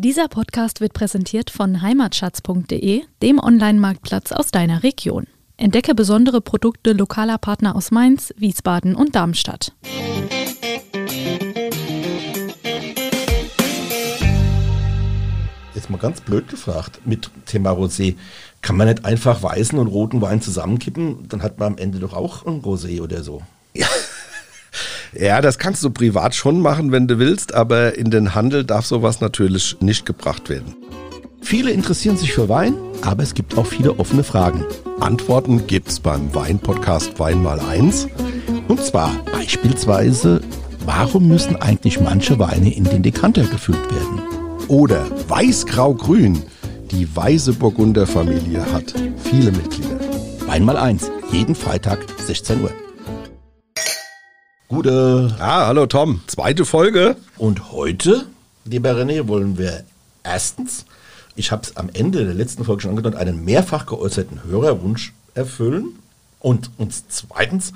Dieser Podcast wird präsentiert von heimatschatz.de, dem Online-Marktplatz aus deiner Region. Entdecke besondere Produkte lokaler Partner aus Mainz, Wiesbaden und Darmstadt. Jetzt mal ganz blöd gefragt mit Thema Rosé. Kann man nicht einfach weißen und roten Wein zusammenkippen? Dann hat man am Ende doch auch ein Rosé oder so. Ja. Ja, das kannst du privat schon machen, wenn du willst, aber in den Handel darf sowas natürlich nicht gebracht werden. Viele interessieren sich für Wein, aber es gibt auch viele offene Fragen. Antworten gibt's beim Wein-Podcast Wein mal eins. Und zwar beispielsweise, warum müssen eigentlich manche Weine in den Dekanter gefüllt werden? Oder Weiß-Grau-Grün. Die Weiße Burgunder Familie hat viele Mitglieder. Wein mal eins, jeden Freitag 16 Uhr. Gute. Ah, hallo Tom. Zweite Folge. Und heute, lieber René, wollen wir erstens, ich habe es am Ende der letzten Folge schon angedeutet, einen mehrfach geäußerten Hörerwunsch erfüllen. Und uns zweitens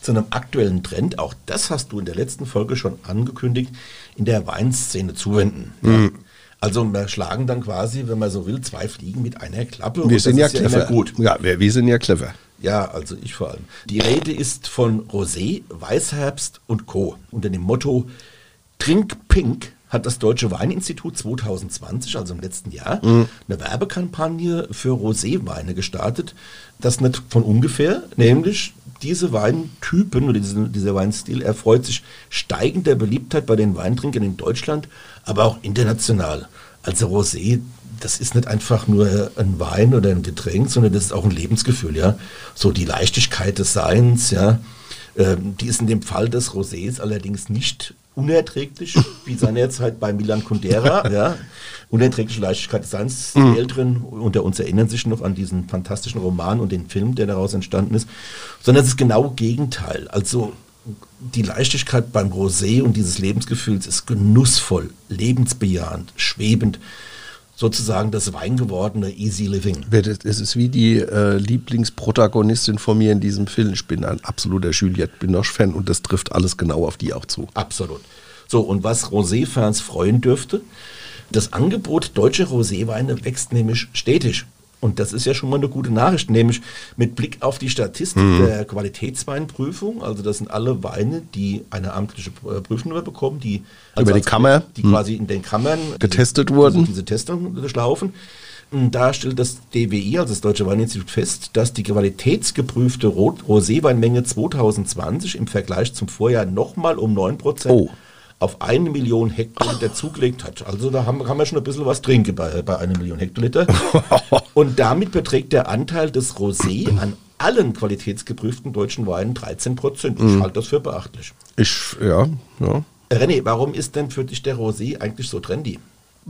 zu einem aktuellen Trend, auch das hast du in der letzten Folge schon angekündigt, in der Weinszene zuwenden. Mhm. Also wir schlagen dann quasi, wenn man so will, zwei Fliegen mit einer Klappe. Wir sind ja clever. Ja gut. Ja, wir, wir sind ja clever. Ja, also ich vor allem. Die Rede ist von Rosé, Weißherbst und Co. Unter dem Motto Trink Pink hat das Deutsche Weininstitut 2020, also im letzten Jahr, mhm. eine Werbekampagne für Roséweine gestartet. Das nicht von ungefähr, nämlich diese Weintypen oder diese, dieser Weinstil erfreut sich steigender Beliebtheit bei den Weintrinkern in Deutschland, aber auch international. Also Rosé das ist nicht einfach nur ein Wein oder ein Getränk, sondern das ist auch ein Lebensgefühl, ja. So die Leichtigkeit des Seins, ja. Ähm, die ist in dem Fall des Rosés allerdings nicht unerträglich, wie seinerzeit bei Milan Kundera, ja. Unerträgliche Leichtigkeit des Seins. Die mhm. Älteren unter uns erinnern sich noch an diesen fantastischen Roman und den Film, der daraus entstanden ist. Sondern es ist genau Gegenteil. Also die Leichtigkeit beim Rosé und dieses Lebensgefühls ist genussvoll, lebensbejahend, schwebend sozusagen das weingewordene Easy Living. Es ist wie die äh, Lieblingsprotagonistin von mir in diesem Film. Ich bin ein absoluter Juliette Binoche-Fan und das trifft alles genau auf die auch zu. Absolut. So, und was Rosé-Fans freuen dürfte, das Angebot deutscher Roséweine wächst nämlich stetig. Und das ist ja schon mal eine gute Nachricht, nämlich mit Blick auf die Statistik mhm. der Qualitätsweinprüfung. Also das sind alle Weine, die eine amtliche äh, Prüfnummer bekommen, die über die Kammer, die mhm. quasi in den Kammern getestet diese, wurden, diese, Testung durchlaufen. Und da stellt das DWI, also das Deutsche Weininstitut, fest, dass die qualitätsgeprüfte Roséweinmenge 2020 im Vergleich zum Vorjahr nochmal um 9 Prozent oh auf eine Million Hektoliter zugelegt hat. Also da haben, haben wir schon ein bisschen was trinken bei, bei einer Million Hektoliter. Und damit beträgt der Anteil des Rosé an allen qualitätsgeprüften deutschen Weinen 13 Prozent. Ich mhm. halte das für beachtlich. Ich, ja, ja. René, warum ist denn für dich der Rosé eigentlich so trendy?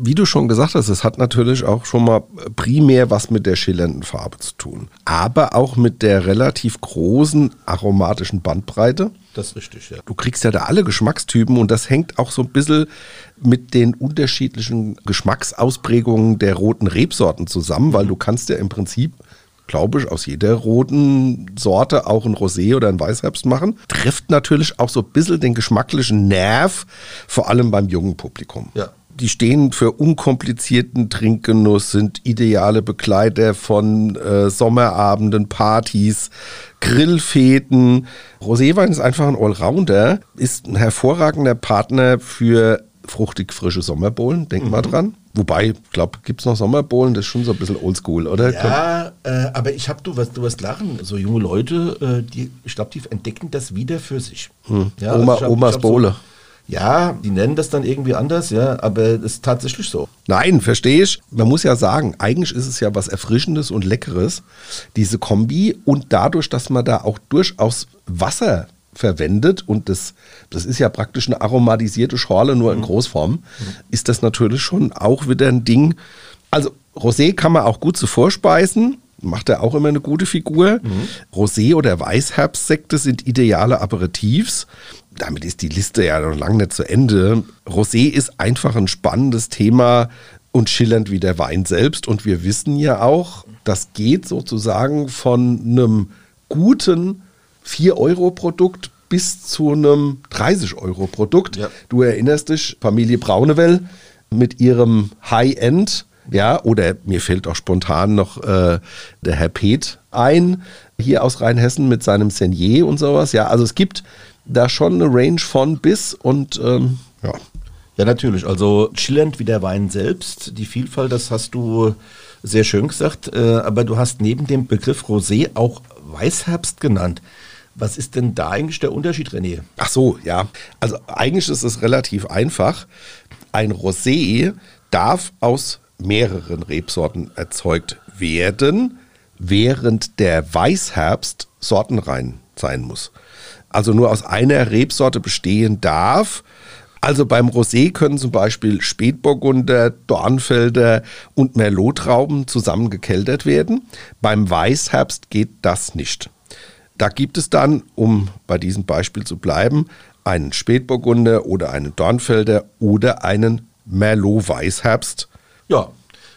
Wie du schon gesagt hast, es hat natürlich auch schon mal primär was mit der schillernden Farbe zu tun, aber auch mit der relativ großen aromatischen Bandbreite. Das ist richtig, ja. Du kriegst ja da alle Geschmackstypen und das hängt auch so ein bisschen mit den unterschiedlichen Geschmacksausprägungen der roten Rebsorten zusammen, weil du kannst ja im Prinzip glaube ich, aus jeder roten Sorte auch ein Rosé oder ein Weißherbst machen. Trifft natürlich auch so ein bisschen den geschmacklichen Nerv, vor allem beim jungen Publikum. Ja die stehen für unkomplizierten Trinkgenuss, sind ideale Begleiter von äh, Sommerabenden, Partys, Grillfäden. Roséwein ist einfach ein Allrounder, ist ein hervorragender Partner für fruchtig frische Sommerbohlen, denk mhm. mal dran. Wobei, ich glaube, gibt es noch Sommerbohlen, das ist schon so ein bisschen oldschool, oder? Ja, äh, aber ich habe, du wirst, du wirst lachen, so junge Leute, äh, die, ich glaube, die entdecken das wieder für sich. Hm. Ja, Oma, also hab, Omas Bowle. So, ja, die nennen das dann irgendwie anders, ja, aber es ist tatsächlich so. Nein, verstehe ich. Man muss ja sagen, eigentlich ist es ja was Erfrischendes und Leckeres, diese Kombi. Und dadurch, dass man da auch durchaus Wasser verwendet und das, das ist ja praktisch eine aromatisierte Schorle, nur in mhm. Großform, mhm. ist das natürlich schon auch wieder ein Ding. Also Rosé kann man auch gut zu vorspeisen macht er auch immer eine gute Figur. Mhm. Rosé oder Weißherbstsekte sind ideale Aperitifs damit ist die Liste ja noch lange nicht zu Ende. Rosé ist einfach ein spannendes Thema und schillernd wie der Wein selbst. Und wir wissen ja auch, das geht sozusagen von einem guten 4-Euro-Produkt bis zu einem 30-Euro-Produkt. Ja. Du erinnerst dich, Familie Braunewell, mit ihrem High-End. Ja, oder mir fällt auch spontan noch äh, der Herr Peth ein, hier aus Rheinhessen mit seinem Senier und sowas. Ja, also es gibt da schon eine Range von bis und ähm, ja. Ja, natürlich. Also schillernd wie der Wein selbst. Die Vielfalt, das hast du sehr schön gesagt. Äh, aber du hast neben dem Begriff Rosé auch Weißherbst genannt. Was ist denn da eigentlich der Unterschied, René? Ach so, ja. Also eigentlich ist es relativ einfach. Ein Rosé darf aus mehreren Rebsorten erzeugt werden, während der Weißherbst sortenrein sein muss. Also nur aus einer Rebsorte bestehen darf. Also beim Rosé können zum Beispiel Spätburgunder, Dornfelder und Merlot-Trauben zusammen gekeltert werden. Beim Weißherbst geht das nicht. Da gibt es dann, um bei diesem Beispiel zu bleiben, einen Spätburgunder oder einen Dornfelder oder einen Merlot-Weißherbst. Ja,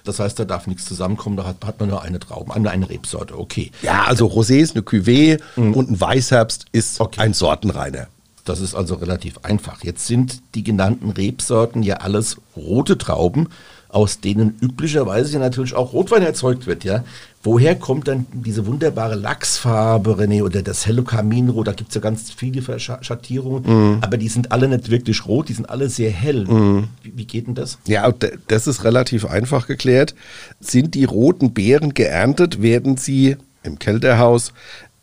das heißt, da darf nichts zusammenkommen, da hat, hat man nur eine Traube, eine, eine Rebsorte, okay. Ja, also Rosé ist eine Cuvée mhm. und ein Weißherbst ist okay. ein Sortenreiner. Das ist also relativ einfach. Jetzt sind die genannten Rebsorten ja alles rote Trauben, aus denen üblicherweise ja natürlich auch Rotwein erzeugt wird, ja. Woher kommt dann diese wunderbare Lachsfarbe, René, oder das helle Kaminrot? Da gibt es ja ganz viele Schattierungen, mm. aber die sind alle nicht wirklich rot, die sind alle sehr hell. Mm. Wie, wie, geht denn das? Ja, das ist relativ einfach geklärt. Sind die roten Beeren geerntet, werden sie im Kälterhaus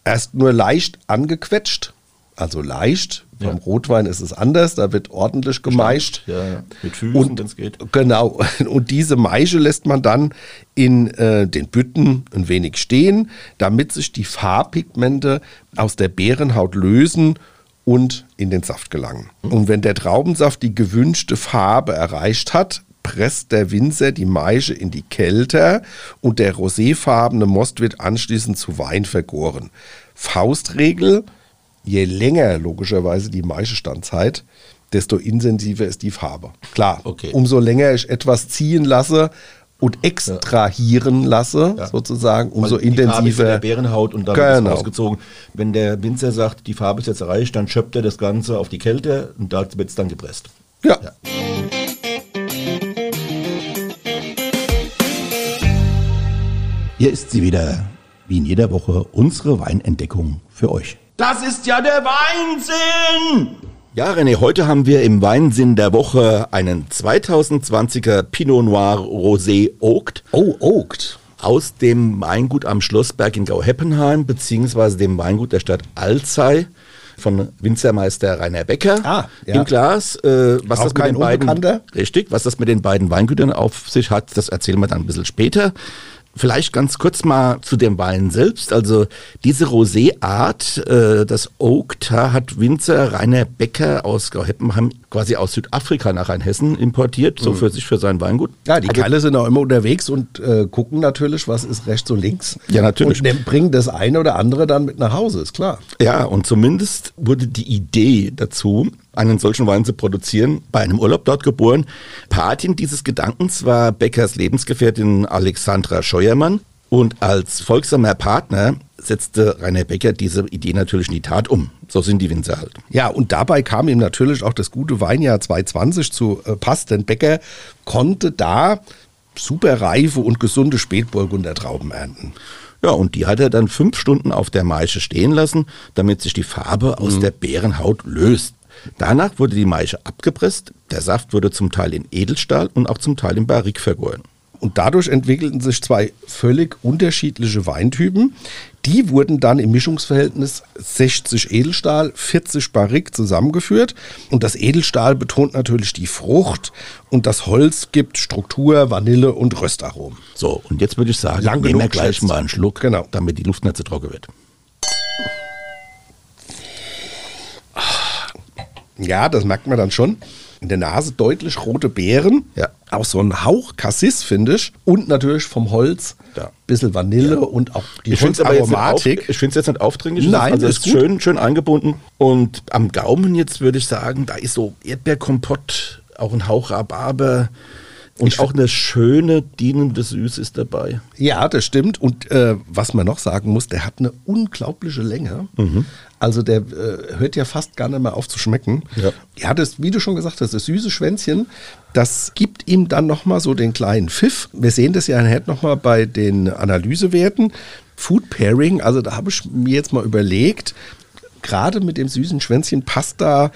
erst nur leicht angequetscht, also leicht, beim ja. Rotwein ist es anders, da wird ordentlich gemeischt. Ja, mit Füßen, wenn es geht. Genau. Und diese Maische lässt man dann in äh, den Bütten ein wenig stehen, damit sich die Farbpigmente aus der Beerenhaut lösen und in den Saft gelangen. Mhm. Und wenn der Traubensaft die gewünschte Farbe erreicht hat, presst der Winzer die Maische in die Kälte und der roséfarbene Most wird anschließend zu Wein vergoren. Faustregel – je länger logischerweise die Maischestandzeit, desto intensiver ist die Farbe. Klar, okay. umso länger ich etwas ziehen lasse und extrahieren lasse, ja. sozusagen, umso Weil intensiver. Die Farbe der Bärenhaut und dann genau. ist ausgezogen. Wenn der Winzer sagt, die Farbe ist jetzt erreicht, dann schöpft er das Ganze auf die Kälte und da wird es dann gepresst. ja. ja. Hier ist sie wieder, wie in jeder Woche, unsere Weinentdeckung für euch. Das ist ja der Weinsinn! Ja, René, heute haben wir im Weinsinn der Woche einen 2020er Pinot Noir Rosé Oaked. Oh, Oaked. Aus dem Weingut am Schlossberg in Gau-Heppenheim, beziehungsweise dem Weingut der Stadt Alzey von Winzermeister Rainer Becker ah, ja. im Glas. Äh, was Auch das mit den beiden, richtig, was das mit den beiden Weingütern auf sich hat, das erzählen wir dann ein bisschen später. Vielleicht ganz kurz mal zu dem Wein selbst. Also diese Rosé-Art, äh, das Oaked, hat Winzer Rainer Becker aus Gauheppenheim quasi aus Südafrika nach Rheinhessen importiert, so mhm. für sich, für sein Weingut. Ja, die Kerle sind auch immer unterwegs und äh, gucken natürlich, was ist rechts und links. Ja, natürlich. Und bringen das eine oder andere dann mit nach Hause, ist klar. Ja, und zumindest wurde die Idee dazu, einen solchen Wein zu produzieren, bei einem Urlaub dort geboren. Patin dieses Gedankens war Beckers Lebensgefährtin Alexandra Scheuermann. Und als folgsamer Partner setzte Rainer Becker diese Idee natürlich in die Tat um. So sind die Winzer halt. Ja, und dabei kam ihm natürlich auch das gute Weinjahr 2020 zu äh, Pass, denn Becker konnte da super reife und gesunde Spätburgunder Trauben ernten. Ja, und die hat er dann fünf Stunden auf der Maische stehen lassen, damit sich die Farbe aus mhm. der Bärenhaut löst. Danach wurde die Maische abgepresst, der Saft wurde zum Teil in Edelstahl und auch zum Teil in Barrique vergoren. Und dadurch entwickelten sich zwei völlig unterschiedliche Weintypen. Die wurden dann im Mischungsverhältnis 60 Edelstahl, 40 Barrique zusammengeführt. Und das Edelstahl betont natürlich die Frucht und das Holz gibt Struktur, Vanille und Röstaromen. So, und jetzt würde ich sagen, Lang nehmen wir gleich mal einen Schluck, genau. damit die Luft nicht zu trocken wird. Ja, das merkt man dann schon. In der Nase deutlich rote Beeren. Ja. Auch so ein Hauch Cassis, finde ich. Und natürlich vom Holz. Ja. Bisschen Vanille ja. und auch die ich Holzaromatik. Auf, ich finde es jetzt nicht aufdringlich. Nein, also ist, ist schön, schön eingebunden. Und am Gaumen jetzt würde ich sagen, da ist so Erdbeerkompott, auch ein Hauch Rhabarber Und Ich auch eine schöne, dienende Süße ist dabei. Ja, das stimmt. Und äh, was man noch sagen muss, der hat eine unglaubliche Länge. Also der äh, hört ja fast gar nicht mehr auf zu schmecken. Ja. ja, das, wie du schon gesagt hast, das süße Schwänzchen, das gibt ihm dann nochmal so den kleinen Pfiff. Wir sehen das ja nachher nochmal bei den Analysewerten. Food Pairing, also da habe ich mir jetzt mal überlegt, gerade mit dem süßen Schwänzchen passt da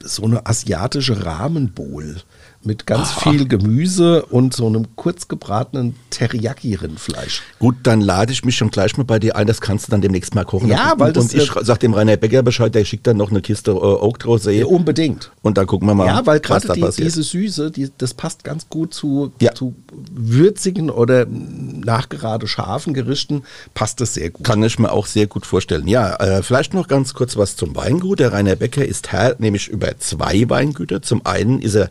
so eine asiatische Rahmenbowl mit ganz viel Gemüse und so einem kurz gebratenen Teriyaki-Rindfleisch. Gut, dann lade ich mich schon gleich mal bei dir ein, das kannst du dann demnächst mal kochen. Ja, und, weil das, Und ich äh, sag dem Rainer Becker Bescheid, der schickt dann noch eine Kiste äh, Oak Rosé. Ja, unbedingt. Und dann gucken wir mal, Ja, weil was gerade da die, passiert. diese Süße, die, das passt ganz gut zu, Ja. zu würzigen oder nachgerade scharfen Gerichten, passt das sehr gut. Kann ich mir auch sehr gut vorstellen. Ja, äh, vielleicht noch ganz kurz was zum Weingut. Der Rainer Becker ist Herr nämlich über zwei Weingüter. Zum einen ist er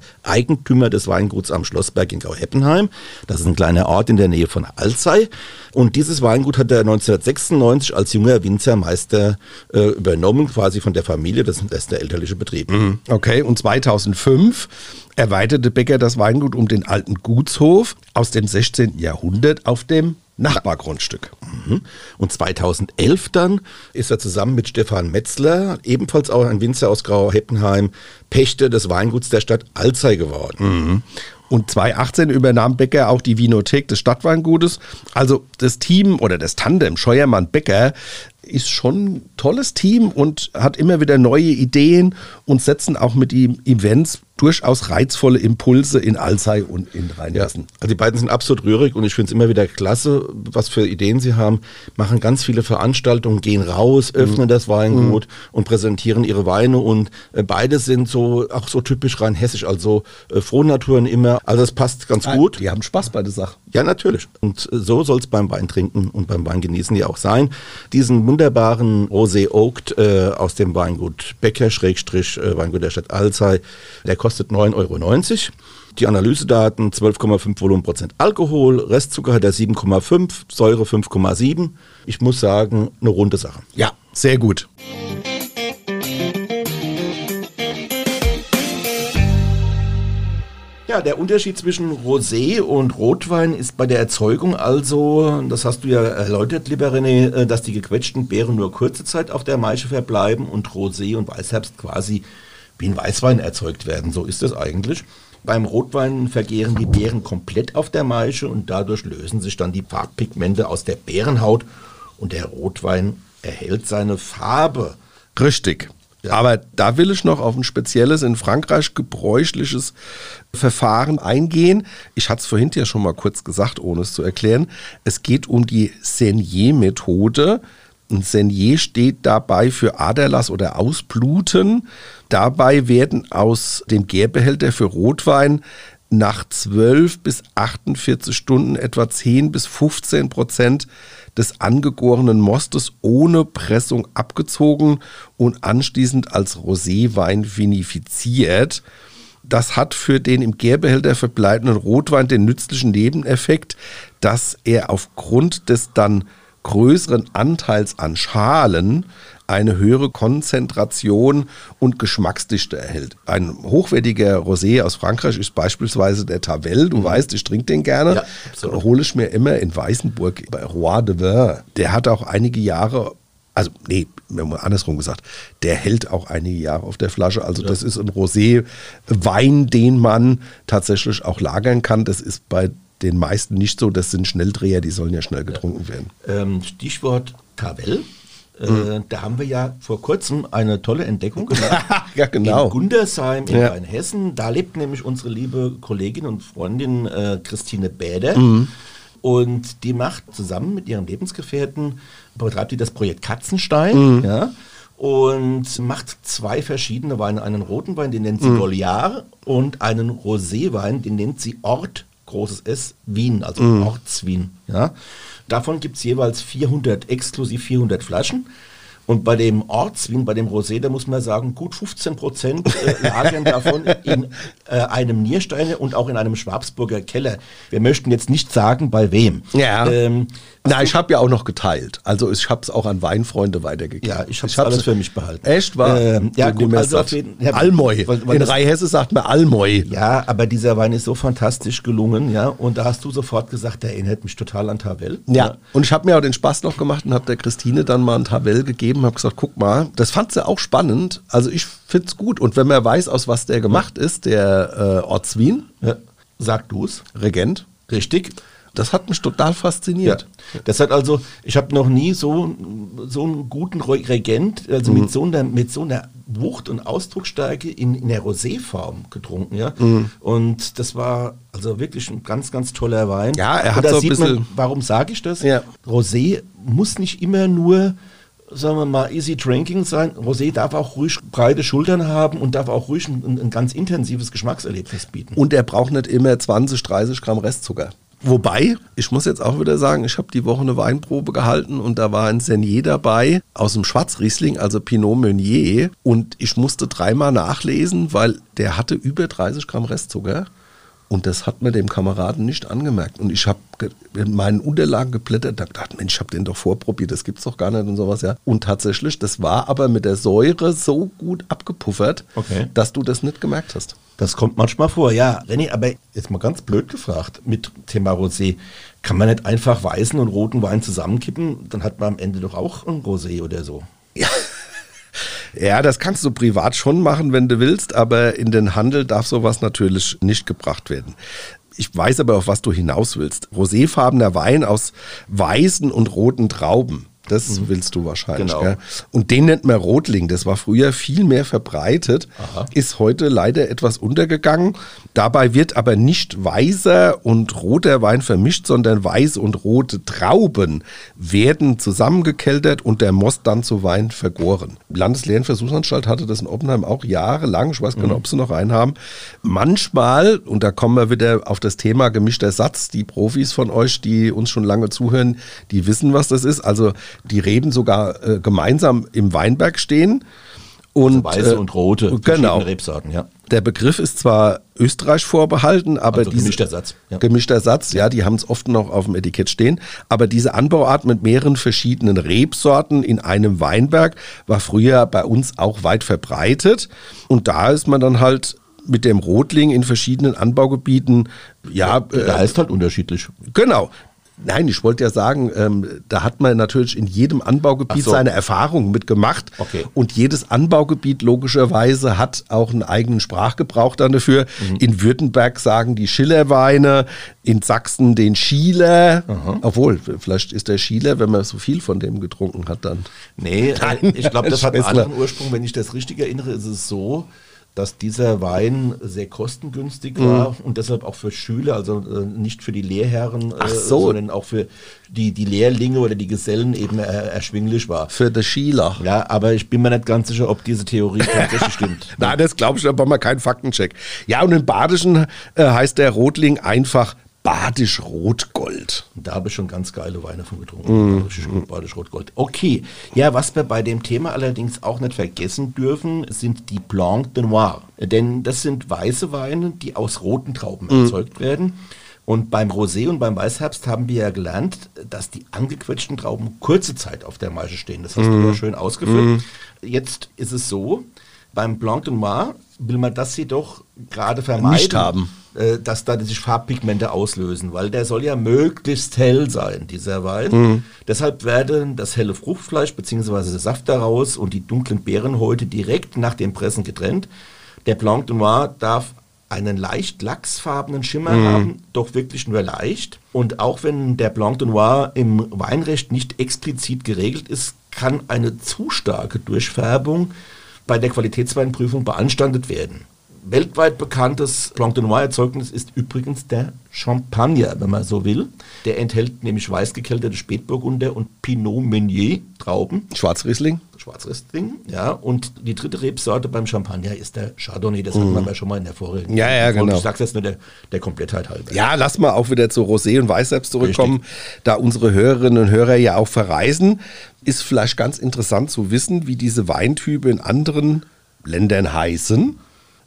Eigentümer des Weinguts am Schlossberg in Gau-Heppenheim. Das ist ein kleiner Ort in der Nähe von Alzey. Und dieses Weingut hat er 1996 als junger Winzermeister äh, übernommen, quasi von der Familie. Das ist der elterliche Betrieb. Okay, und 2005 erweiterte Becker das Weingut um den alten Gutshof aus dem 16. Jahrhundert auf dem Nachbargrundstück. Mhm. Und 2011 dann ist er zusammen mit Stefan Metzler, ebenfalls auch ein Winzer aus Grau-Heppenheim, Pächter des Weinguts der Stadt Alzey geworden. Und 2018 übernahm Becker auch die Vinothek des Stadtweingutes. Also das Team oder das Tandem Scheuermann-Becker ist schon ein tolles Team und hat immer wieder neue Ideen und setzen auch mit ihm Events durchaus reizvolle Impulse in Alzey und in Ja, Rheinhessen. also die beiden sind absolut rührig und ich finde es immer wieder klasse, was für Ideen sie haben. Machen ganz viele Veranstaltungen, gehen raus, öffnen das Weingut und präsentieren ihre Weine und äh, beide sind so auch so typisch rein hessisch, also äh, Frohnaturen immer. Also es passt ganz gut. Die haben Spaß bei der Sache. Ja, natürlich. Und äh, so soll es beim Wein trinken und beim Wein genießen ja auch sein. Diesen wunderbaren Rosé Oaked äh, aus dem Weingut Becker, Schrägstrich, äh, Weingut der Stadt Alzey, der kostet 9,90 Euro. Die Analysedaten 12,5 Volumenprozent Alkohol, Restzucker hat er 7,5, Säure 5,7. Ich muss sagen, eine runde Sache. Ja, sehr gut. Ja, der Unterschied zwischen Rosé und Rotwein ist bei der Erzeugung also, das hast du ja erläutert, lieber René, äh, dass die gequetschten Beeren nur kurze Zeit auf der Maische verbleiben und Rosé und Weißherbst quasi wie ein Weißwein erzeugt werden. So ist es eigentlich. Beim Rotwein vergehren die Beeren komplett auf der Maische und dadurch lösen sich dann die Farbpigmente aus der Beerenhaut und der Rotwein erhält seine Farbe. Richtig. Aber da will ich noch auf ein spezielles in Frankreich gebräuchliches Verfahren eingehen. Ich hatte es vorhin ja schon mal kurz gesagt, ohne es zu erklären. Es geht um die Senier-Methode. Ein Senier steht dabei für Aderlass oder Ausbluten. Dabei werden aus dem Gärbehälter für Rotwein nach 12 bis 48 Stunden etwa 10 bis 15 Prozent des angegorenen Mostes ohne Pressung abgezogen und anschließend als Roséwein vinifiziert. Das hat für den im Gärbehälter verbleibenden Rotwein den nützlichen Nebeneffekt, dass er aufgrund des dann größeren Anteils an Schalen eine höhere Konzentration und Geschmacksdichte erhält. Ein hochwertiger Rosé aus Frankreich ist beispielsweise der Tavel. Du weißt, ich trinke den gerne. Ja, absolut. hole ich mir immer in Weißenburg bei Roi de Vin. Der hat auch einige Jahre, also nee, andersrum gesagt, der hält auch einige Jahre auf der Flasche. Also das ist ein Rosé-Wein, den man tatsächlich auch lagern kann. Das ist bei den meisten nicht so. Das sind Schnelldreher, die sollen ja schnell getrunken werden. Ähm, Stichwort Tavel. Äh, Da haben wir ja vor kurzem eine tolle Entdeckung gemacht. Ja, genau. In Gundersheim in Ja. Rheinhessen. Da lebt nämlich unsere liebe Kollegin und Freundin äh, Christine Bäder. Mhm. Und die macht zusammen mit ihrem Lebensgefährten, betreibt die das Projekt Katzenstein. Mhm. Ja, und macht zwei verschiedene Weine. Einen roten Wein, den Mhm. nennt sie Goliard, und einen Roséwein, den nennt sie Ort, großes S, Wien, also Mhm. Ortswien. Ja. Davon gibt es jeweils 400, exklusiv 400 Flaschen. Und bei dem Ortswein, bei dem Rosé, da muss man sagen, gut 15 Prozent äh, lagern davon in äh, einem Niersteine und auch in einem Schwabsburger Keller. Wir möchten jetzt nicht sagen, bei wem. Ja. Ähm, na, ich habe ja auch noch geteilt. Also ich habe es auch an Weinfreunde weitergegeben. Ja, ich habe alles für mich behalten. Echt? War? Ähm, ja, gut, also auf jeden, ja, Almoy. Weil, weil In Rheinhesse sagt man Almoy. Ja, aber dieser Wein ist so fantastisch gelungen, ja. Und da hast du sofort gesagt, der erinnert mich total an Tavel. Ja, ja. und ich habe mir auch den Spaß noch gemacht und habe der Christine dann mal ein Tavel gegeben, habe gesagt, guck mal, das fand sie auch spannend. Also ich finde es gut. Und wenn man weiß, aus was der gemacht ist, der äh, Ortswien. Ja. Sag du es. Regent. Richtig. Das hat mich total fasziniert. Ja. Das hat also, ich habe noch nie so, so einen guten Regent, also mhm. mit, so einer, mit so einer Wucht und Ausdrucksstärke in, in der Roséform getrunken, ja. Mhm. Und das war also wirklich ein ganz, ganz toller Wein. Ja, er hat so ein bisschen. Man, warum sage ich das? Ja. Rosé muss nicht immer nur sagen wir mal, easy drinking sein. Rosé darf auch ruhig breite Schultern haben und darf auch ruhig ein, ein ganz intensives Geschmackserlebnis bieten. Und er braucht nicht immer 20, 30 Gramm Restzucker. Wobei, ich muss jetzt auch wieder sagen, ich habe die Woche eine Weinprobe gehalten und da war ein Senier dabei aus dem Schwarzriesling, also Pinot Meunier. Und ich musste dreimal nachlesen, weil der hatte über 30 Gramm Restzucker. Und das hat mir dem Kameraden nicht angemerkt. Und ich habe in meinen Unterlagen geblättert und gedacht, Mensch, ich habe den doch vorprobiert, das gibt's doch gar nicht und sowas, ja. Und tatsächlich, das war aber mit der Säure so gut abgepuffert, okay. dass du das nicht gemerkt hast. Das kommt manchmal vor, ja. René, aber jetzt mal ganz blöd gefragt mit Thema Rosé. Kann man nicht einfach weißen und roten Wein zusammenkippen? Dann hat man am Ende doch auch ein Rosé oder so. Ja. Das kannst du privat schon machen, wenn du willst, aber in den Handel darf sowas natürlich nicht gebracht werden. Ich weiß aber, auf was du hinaus willst. Roséfarbener Wein aus weißen und roten Trauben. Das mhm. willst du wahrscheinlich. Genau. Gell? Und den nennt man Rotling. Das war früher viel mehr verbreitet, Aha. ist heute leider etwas untergegangen. Dabei wird aber nicht weißer und roter Wein vermischt, sondern weiß und rote Trauben werden zusammengekeltert und der Most dann zu Wein vergoren. Die Landeslehrversuchsanstalt hatte das in Oppenheim auch jahrelang. Ich weiß gar nicht, mhm. ob sie noch einen haben. Manchmal, und da kommen wir wieder auf das Thema gemischter Satz, die Profis von euch, die uns schon lange zuhören, die wissen, was das ist. Also die Reben sogar äh, gemeinsam im Weinberg stehen. Und, also weiße äh, und rote genau. Rebsorten, ja. Der Begriff ist zwar Österreich vorbehalten, aber also diese, gemischter Satz. Ja. Gemischter Satz, ja, die haben es oft noch auf dem Etikett stehen. Aber diese Anbauart mit mehreren verschiedenen Rebsorten in einem Weinberg war früher bei uns auch weit verbreitet. Und da ist man dann halt mit dem Rotling in verschiedenen Anbaugebieten, ja. ja der äh, heißt halt unterschiedlich. Genau. Nein, ich wollte ja sagen, ähm, da hat man natürlich in jedem Anbaugebiet so. seine Erfahrungen mitgemacht. Okay. Und jedes Anbaugebiet logischerweise hat auch einen eigenen Sprachgebrauch dann dafür. Mhm. In Württemberg sagen die Schillerweine, in Sachsen den Schieler. Aha. Obwohl, vielleicht ist der Schieler, wenn man so viel von dem getrunken hat, dann. Nee, Nein, äh, ich glaube, das hat einen anderen Ursprung. Wenn ich das richtig erinnere, ist es so, dass dieser Wein sehr kostengünstig mhm. war und deshalb auch für Schüler, also äh, nicht für die Lehrherren, äh, so. sondern auch für die, die Lehrlinge oder die Gesellen eben äh, erschwinglich war. Für die Schüler. Ja, aber ich bin mir nicht ganz sicher, ob diese Theorie tatsächlich stimmt. Nein, das glaube ich, aber mal keinen Faktencheck. Ja, und im Badischen äh, heißt der Rotling einfach Badisch Rotgold. Da habe ich schon ganz geile Weine von getrunken. Mm. Badisch, Badisch Rotgold. Okay. Ja, was wir bei dem Thema allerdings auch nicht vergessen dürfen, sind die Blanc de Noir. Denn das sind weiße Weine, die aus roten Trauben mm. erzeugt werden. Und beim Rosé und beim Weißherbst haben wir ja gelernt, dass die angequetschten Trauben kurze Zeit auf der Maische stehen. Das hast mm. du ja schön ausgeführt. Mm. Jetzt ist es so, beim Blanc de Noir will man das jedoch gerade vermeiden. Nicht haben dass da sich Farbpigmente auslösen, weil der soll ja möglichst hell sein, dieser Wein. Mhm. Deshalb werden das helle Fruchtfleisch bzw. der Saft daraus und die dunklen Beerenhäute direkt nach dem Pressen getrennt. Der Blanc de Noir darf einen leicht lachsfarbenen Schimmer mhm. haben, doch wirklich nur leicht. Und auch wenn der Blanc de Noir im Weinrecht nicht explizit geregelt ist, kann eine zu starke Durchfärbung bei der Qualitätsweinprüfung beanstandet werden weltweit bekanntes Blanc de Noir Erzeugnis ist übrigens der Champagner, wenn man so will. Der enthält nämlich weißgekelterte Spätburgunder und Pinot Meunier Trauben. Schwarzriesling. Schwarzriesling, ja. Und die dritte Rebsorte beim Champagner ist der Chardonnay. Das mm. hatten wir ja schon mal in der vorigen. Ja, ja, genau. Ich sag's jetzt nur der, der Komplettheit halber. Ja, lass mal auch wieder zu Rosé und Weißherbst zurückkommen, Richtig. da unsere Hörerinnen und Hörer ja auch verreisen. ist vielleicht ganz interessant zu wissen, wie diese Weintypen in anderen Ländern heißen.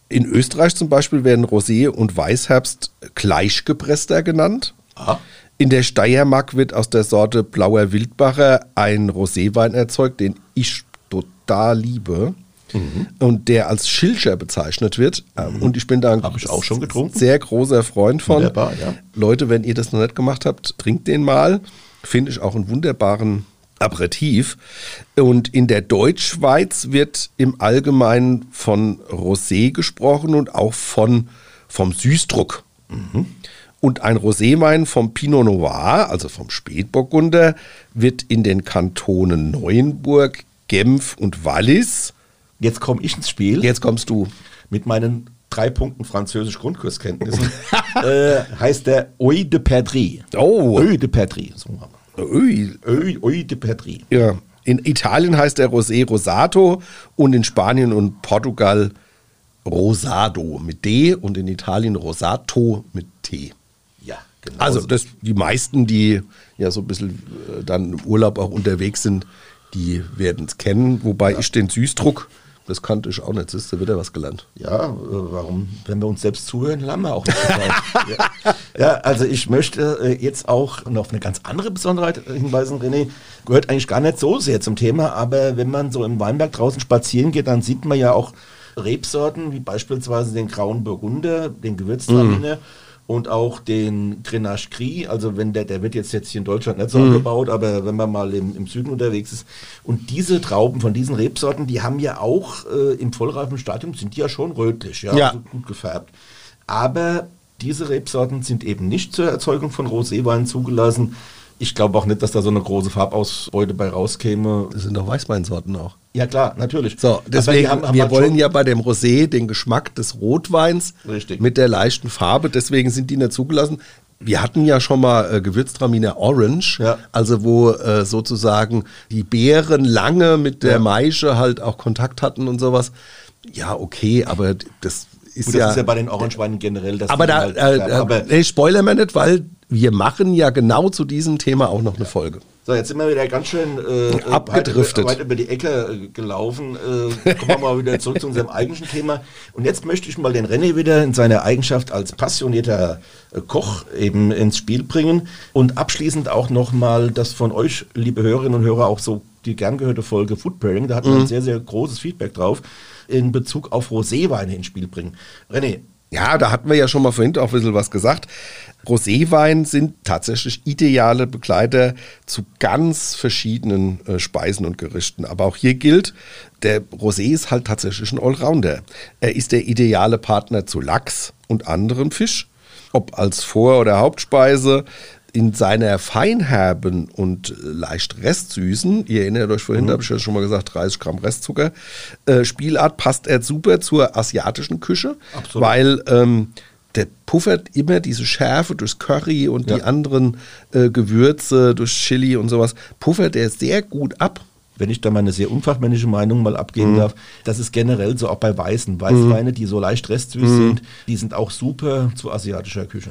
In Österreich zum Beispiel werden Rosé und Weißherbst gleichgepresster genannt. Aha. In der Steiermark wird aus der Sorte Blauer Wildbacher ein Roséwein erzeugt, den ich total liebe. Und der als Schilcher bezeichnet wird. Ähm, Und ich bin da ein ich auch schon getrunken. sehr großer Freund von. Wunderbar, ja. Leute, wenn ihr das noch nicht gemacht habt, trinkt den mal. Finde ich auch einen wunderbaren Aperitif. Und in der Deutschschweiz wird im Allgemeinen von Rosé gesprochen und auch von, vom Süßdruck. Und ein Roséwein vom Pinot Noir, also vom Spätburgunder, wird in den Kantonen Neuenburg, Genf und Wallis, Jetzt komme ich ins Spiel jetzt kommst du, mit meinen drei Punkten französisch Grundkurskenntnissen. äh, heißt der Oi de Perdrix. Oh. Oi de Perdrix. So haben Ui, wir. Oi, Oi de Perdrix. Ja, in Italien heißt der Rosé Rosato und in Spanien und Portugal Rosado mit D und in Italien Rosato mit T. Ja, genau. Also das, die meisten, die ja so ein bisschen äh, dann im Urlaub auch unterwegs sind, die werden es kennen. Wobei ich den Süßdruck, das kannte ich auch nicht, siehst du, wieder was gelernt. Ja, äh, warum, wenn wir uns selbst zuhören, lernen wir auch nicht dabei. ja. ja, also ich möchte äh, jetzt auch noch auf eine ganz andere Besonderheit hinweisen, René. Gehört eigentlich gar nicht so sehr zum Thema, aber wenn man so im Weinberg draußen spazieren geht, dann sieht man ja auch Rebsorten, wie beispielsweise den Grauen Burgunder, den Gewürztraminer und auch den Grenache Gris. Also wenn der, der wird jetzt, jetzt hier in Deutschland nicht so angebaut, aber wenn man mal im, im Süden unterwegs ist. Und diese Trauben von diesen Rebsorten, die haben ja auch äh, im vollreifen Stadium, sind die ja schon rötlich, ja, Ja. Also gut gefärbt. Aber diese Rebsorten sind eben nicht zur Erzeugung von Roséwein zugelassen. Ich glaube auch nicht, dass da so eine große Farbausbeute bei rauskäme. Das sind doch Weißweinsorten auch. Ja klar, natürlich. So, deswegen, haben- haben wir halt wollen ja bei dem Rosé den Geschmack des Rotweins Richtig. mit der leichten Farbe, deswegen sind die nicht zugelassen. Wir hatten ja schon mal äh, Gewürztraminer Orange, Ja. also wo äh, sozusagen die Beeren lange mit der Ja. Maische halt auch Kontakt hatten und sowas. Ja, okay, aber das ist Gut, ja... das ist ja bei den Orangeweinen generell. dass aber da, halt äh, färben. aber äh, nee, spoilern wir nicht, weil wir machen ja genau zu diesem Thema auch noch eine Folge. So, jetzt sind wir wieder ganz schön äh, Abgedriftet. Weit, weit über die Ecke äh, gelaufen. Äh, kommen wir mal wieder zurück zu unserem eigentlichen Thema. Und jetzt möchte ich mal den René wieder in seiner Eigenschaft als passionierter äh, Koch eben ins Spiel bringen. Und abschließend auch nochmal das von euch, liebe Hörerinnen und Hörer, auch so die gern gehörte Folge Food Pairing. Da hatten wir ein sehr, sehr großes Feedback drauf in Bezug auf Roséweine ins Spiel bringen. René, Ja, da hatten wir ja schon mal vorhin auch ein bisschen was gesagt. Roséwein sind tatsächlich ideale Begleiter zu ganz verschiedenen äh, Speisen und Gerichten. Aber auch hier gilt, der Rosé ist halt tatsächlich ein Allrounder. Er ist der ideale Partner zu Lachs und anderem Fisch, ob als Vor- oder Hauptspeise. In seiner feinherben und äh, leicht restsüßen, ihr erinnert euch vorhin, da habe ich ja schon mal gesagt, 30 Gramm Restzucker, äh, Spielart passt er super zur asiatischen Küche, Absolut. weil ähm, der puffert immer diese Schärfe durchs Curry und Ja. die anderen äh, Gewürze, durch Chili und sowas, puffert er sehr gut ab. wenn ich da meine sehr unfachmännische Meinung mal abgeben Mhm. darf, das ist generell so auch bei Weißen. Weißweine, die so leicht restsüß Mhm. sind, die sind auch super zu asiatischer Küche.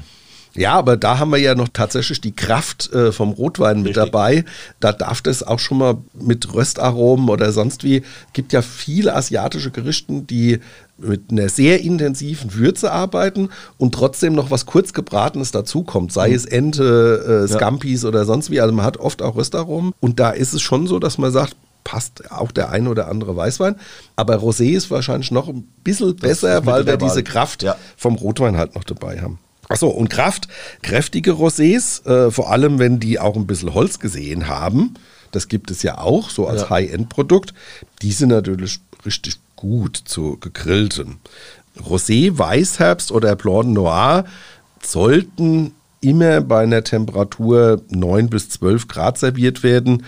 Ja, aber da haben wir ja noch tatsächlich die Kraft äh, vom Rotwein mit Richtig. dabei. Da darf das auch schon mal mit Röstaromen oder sonst wie. gibt ja viele asiatische Gerichten, die mit einer sehr intensiven Würze arbeiten und trotzdem noch was kurz gebratenes dazukommt, sei es Ente, äh, Scampis oder sonst wie. Also man hat oft auch Röstaromen und da ist es schon so, dass man sagt, passt auch der ein oder andere Weißwein. Aber Rosé ist wahrscheinlich noch ein bisschen besser, ist weil wir diese. Kraft Ja. vom Rotwein halt noch dabei haben. Achso, und Kraft, kräftige Rosés, äh, vor allem wenn die auch ein bisschen Holz gesehen haben, das gibt es ja auch, so als Ja. High-End-Produkt, die sind natürlich richtig gut zu gegrillten. Rosé, Weißherbst oder Blanc Noir sollten immer bei einer Temperatur 9 bis 12 Grad serviert werden,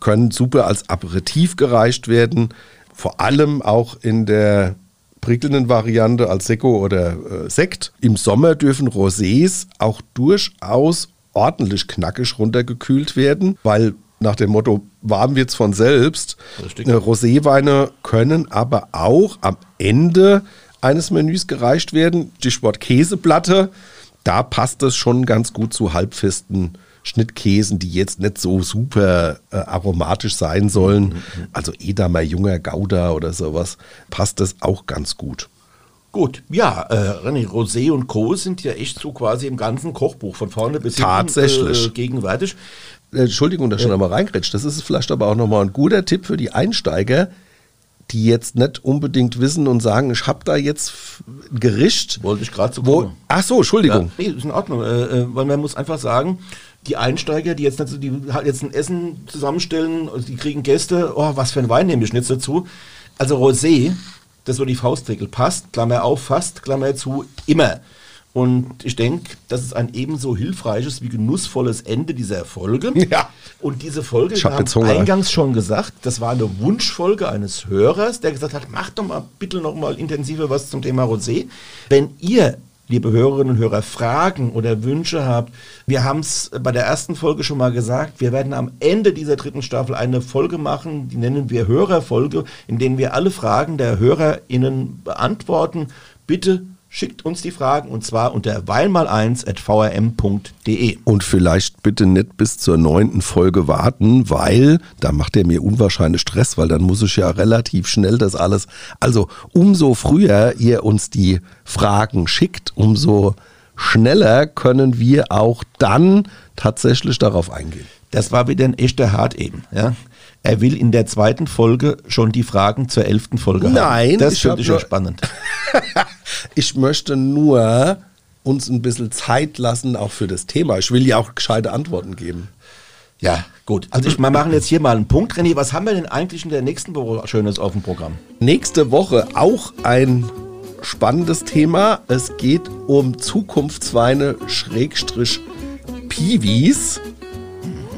können super als Aperitif gereicht werden, vor allem auch in der prickelnden Variante als Seko oder äh, Sekt. Im Sommer dürfen Rosés auch durchaus ordentlich knackig runtergekühlt werden, weil nach dem Motto, warm wird's von selbst. Äh, Roséweine können aber auch am Ende eines Menüs gereicht werden. Stichwort Käseplatte. da passt es schon ganz gut zu halbfesten Schnittkäsen, die jetzt nicht so super äh, aromatisch sein sollen. Mhm. Also Edamer junger Gouda oder sowas, passt das auch ganz gut. Gut, ja, äh, René, Rosé und Co. sind ja echt so quasi im ganzen Kochbuch von vorne bis hinten äh, gegenwärtig. Äh, Entschuldigung, dass ich schon einmal reingrätscht. Das ist vielleicht aber auch nochmal ein guter Tipp für die Einsteiger, die jetzt nicht unbedingt wissen und sagen, ich habe da jetzt ein Gericht. Wollte ich gerade so wo, Ach so, Entschuldigung. Ja, nee, ist in Ordnung, äh, äh, weil man muss einfach sagen, die Einsteiger, die jetzt, nicht, die halt jetzt ein Essen zusammenstellen, die kriegen Gäste, oh, was für ein Wein nehme ich jetzt dazu? Also Rosé, das so die Faustregel passt, Klammer auf, fast, Klammer zu, immer. Und ich denke, das ist ein ebenso hilfreiches wie genussvolles Ende dieser Folge. Ja. Und diese Folge, ich habe eingangs schon gesagt, das war eine Wunschfolge eines Hörers, der gesagt hat, mach doch mal bitte noch mal intensiver was zum Thema Rosé. Wenn ihr liebe Hörerinnen und Hörer, Fragen oder Wünsche habt, wir haben es bei der ersten Folge schon mal gesagt, wir werden am Ende dieser dritten Staffel eine Folge machen, die nennen wir Hörerfolge, in denen wir alle Fragen der HörerInnen beantworten. Bitte Schickt uns die Fragen und zwar unter weilmal1.vrm.de. Und vielleicht bitte nicht bis zur neunten Folge warten, weil da macht er mir unwahrscheinlich Stress, weil dann muss ich ja relativ schnell das alles. Also umso früher ihr uns die Fragen schickt, umso schneller können wir auch dann tatsächlich darauf eingehen. Das war wieder ein echter Hart eben. Ja? Er will in der zweiten Folge schon die Fragen zur elften Folge Nein, haben. Nein, das finde ich ja spannend. ich möchte nur uns ein bisschen Zeit lassen, auch für das Thema. Ich will ja auch gescheite Antworten geben. Ja, gut. Also ich, wir machen jetzt hier mal einen Punkt. René, was haben wir denn eigentlich in der nächsten Woche Schönes auf dem Programm? Nächste Woche auch ein spannendes Thema. Es geht um Zukunftsweine Schrägstrich Piwis.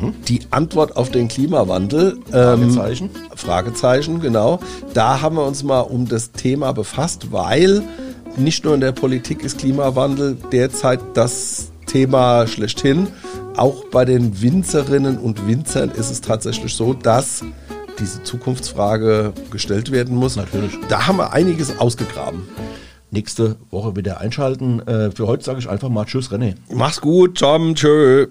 Mhm. Die Antwort auf den Klimawandel. Ähm, Fragezeichen. Fragezeichen, genau. Da haben wir uns mal um das Thema befasst, weil nicht nur in der Politik ist Klimawandel derzeit das Thema schlechthin. Auch bei den Winzerinnen und Winzern ist es tatsächlich so, dass diese Zukunftsfrage gestellt werden muss. Natürlich. Da haben wir einiges ausgegraben. Nächste Woche wieder einschalten. Äh, für heute sage ich einfach mal Tschüss, René. Mach's gut, Tom. Tschö.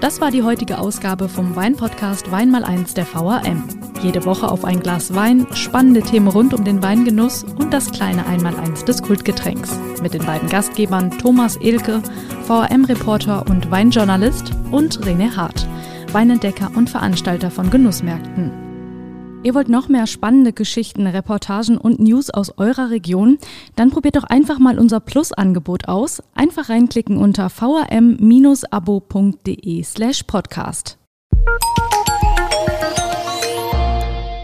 Das war die heutige Ausgabe vom Weinpodcast Wein mal eins der VAM. Jede Woche auf ein Glas Wein, spannende Themen rund um den Weingenuss und das kleine Einmaleins des Kultgetränks. Mit den beiden Gastgebern Thomas Elke, VRM-Reporter und Weinjournalist und René Hart, Weinentdecker und Veranstalter von Genussmärkten. Ihr wollt noch mehr spannende Geschichten, Reportagen und News aus eurer Region? Dann probiert doch einfach mal unser Plus-Angebot aus. Einfach reinklicken unter vrm-abo.de slash podcast.